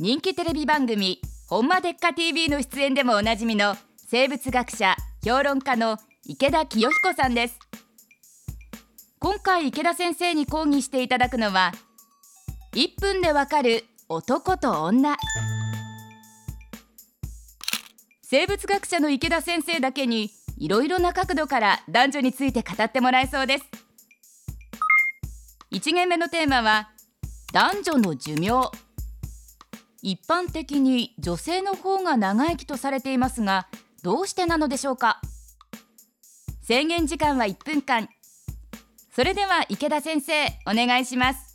人気テレビ番組「ほんまでっか TV」の出演でもおなじみの生物学者評論家の池田清彦さんです。今回池田先生に講義していただくのは1分でわかる男と女。生物学者の池田先生だけにいろいろな角度から男女について語ってもらえそうです。1限目のテーマは男女の寿命。一般的に女性の方が長生きとされていますがどうしてなのでしょうか？制限時間は1分間。それでは池田先生お願いします。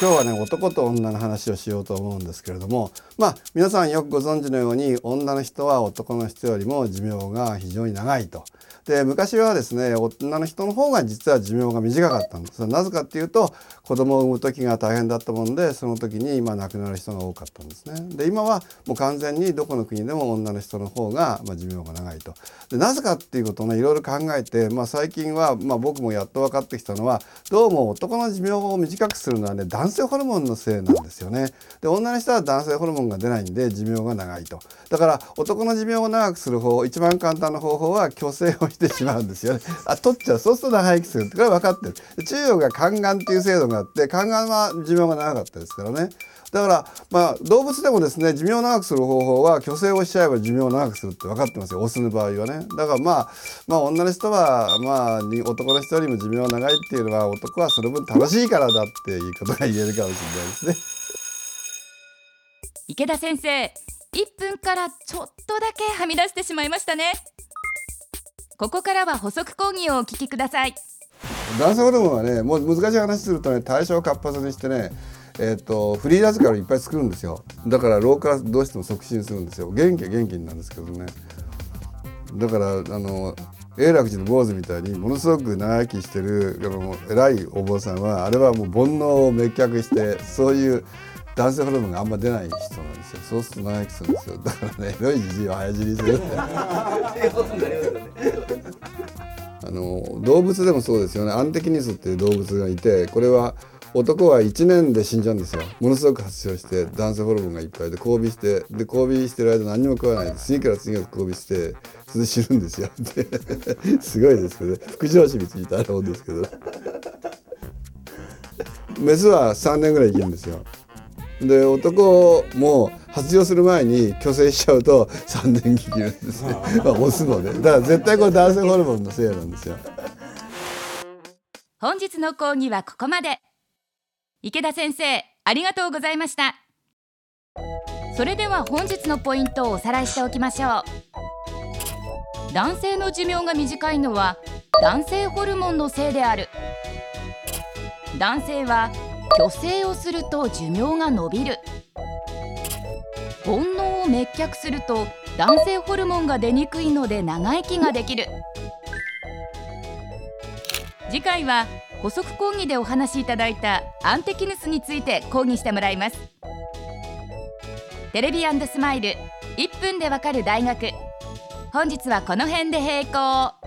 今日はね男と女の話をしようと思うんですけれどもまあ皆さんよくご存知のように女の人は男の人よりも寿命が非常に長いと。で昔はですね女の人の方が実は寿命が短かったんですなぜかっていうと子供を産む時が大変だったもんでその時に今亡くなる人が多かったんですね。で今はもう完全にどこの国でも女の人の方が、ま、寿命が長いと。でなぜかっていうことをねいろいろ考えて、まあ、最近は、まあ、僕もやっと分かってきたのはどうも男の寿命を短くするのはね男男性ホルモンのせいなんですよね。で女の人は男性ホルモンが出ないんで寿命が長いと。だから男の寿命を長くする方一番簡単な方法は虚勢をしてしまうんですよね。あ取っちゃうそうすると長生きするってこれは分かってる。中央が宦官っていう制度があって宦官は寿命が長かったですからね。だからまあ動物でもですね寿命を長くする方法は虚勢をしちゃえば寿命を長くするって分かってますよ。オスの場合はね。だからまあまあ女の人はまあ男の人よりも寿命長いっていうのは男はその分楽しいからだっていうことが言えるかもしれないですね。池田先生1分からちょっとだけはみ出してしまいましたね。ここからは補足講義をお聞きください。男性ホルモンはねもう難しい話するとね代謝を活発にしてねえーと、フリーラジカルいっぱい作るんですよ。だから老化どうしても促進するんですよ。元気は元気なんですけどね。だからあの永楽寺の坊主みたいにものすごく長生きしてるあの偉いお坊さんはあれはもう煩悩を滅却してそういう男性ホルモンがあんま出ない人なんですよ。そうすると長生きするんですよ。だからねエロいじじいは早死にする。あの動物でもそうですよね。アンテキニスっていう動物がいてこれは男は1年で死んじゃうんですよ。ものすごく発症して男性ホルモンがいっぱいで交尾してで交尾してる間何も食わない。で次から次へと交尾してそれで死ぬんですよ。すごいですけど、ね、副上司についたらんですけど。メスは3年ぐらい生きるんですよ。で男も発情する前に虚勢しちゃうと3年生きるんですねまあオスのね。だから絶対これ男性ホルモンのせいなんですよ。本日の講義はここまで池田先生ありがとうございました。それでは本日のポイントをおさらいしておきましょう。男性の寿命が短いのは男性ホルモンのせいである。男性は虚勢をすると寿命が伸びる。煩悩を滅却すると男性ホルモンが出にくいので長生きができる。次回は補足講義でお話しいただいたアンテキヌスについて講義してもらいます。テレビスマイル1分でわかる大学。本日はこの辺で閉校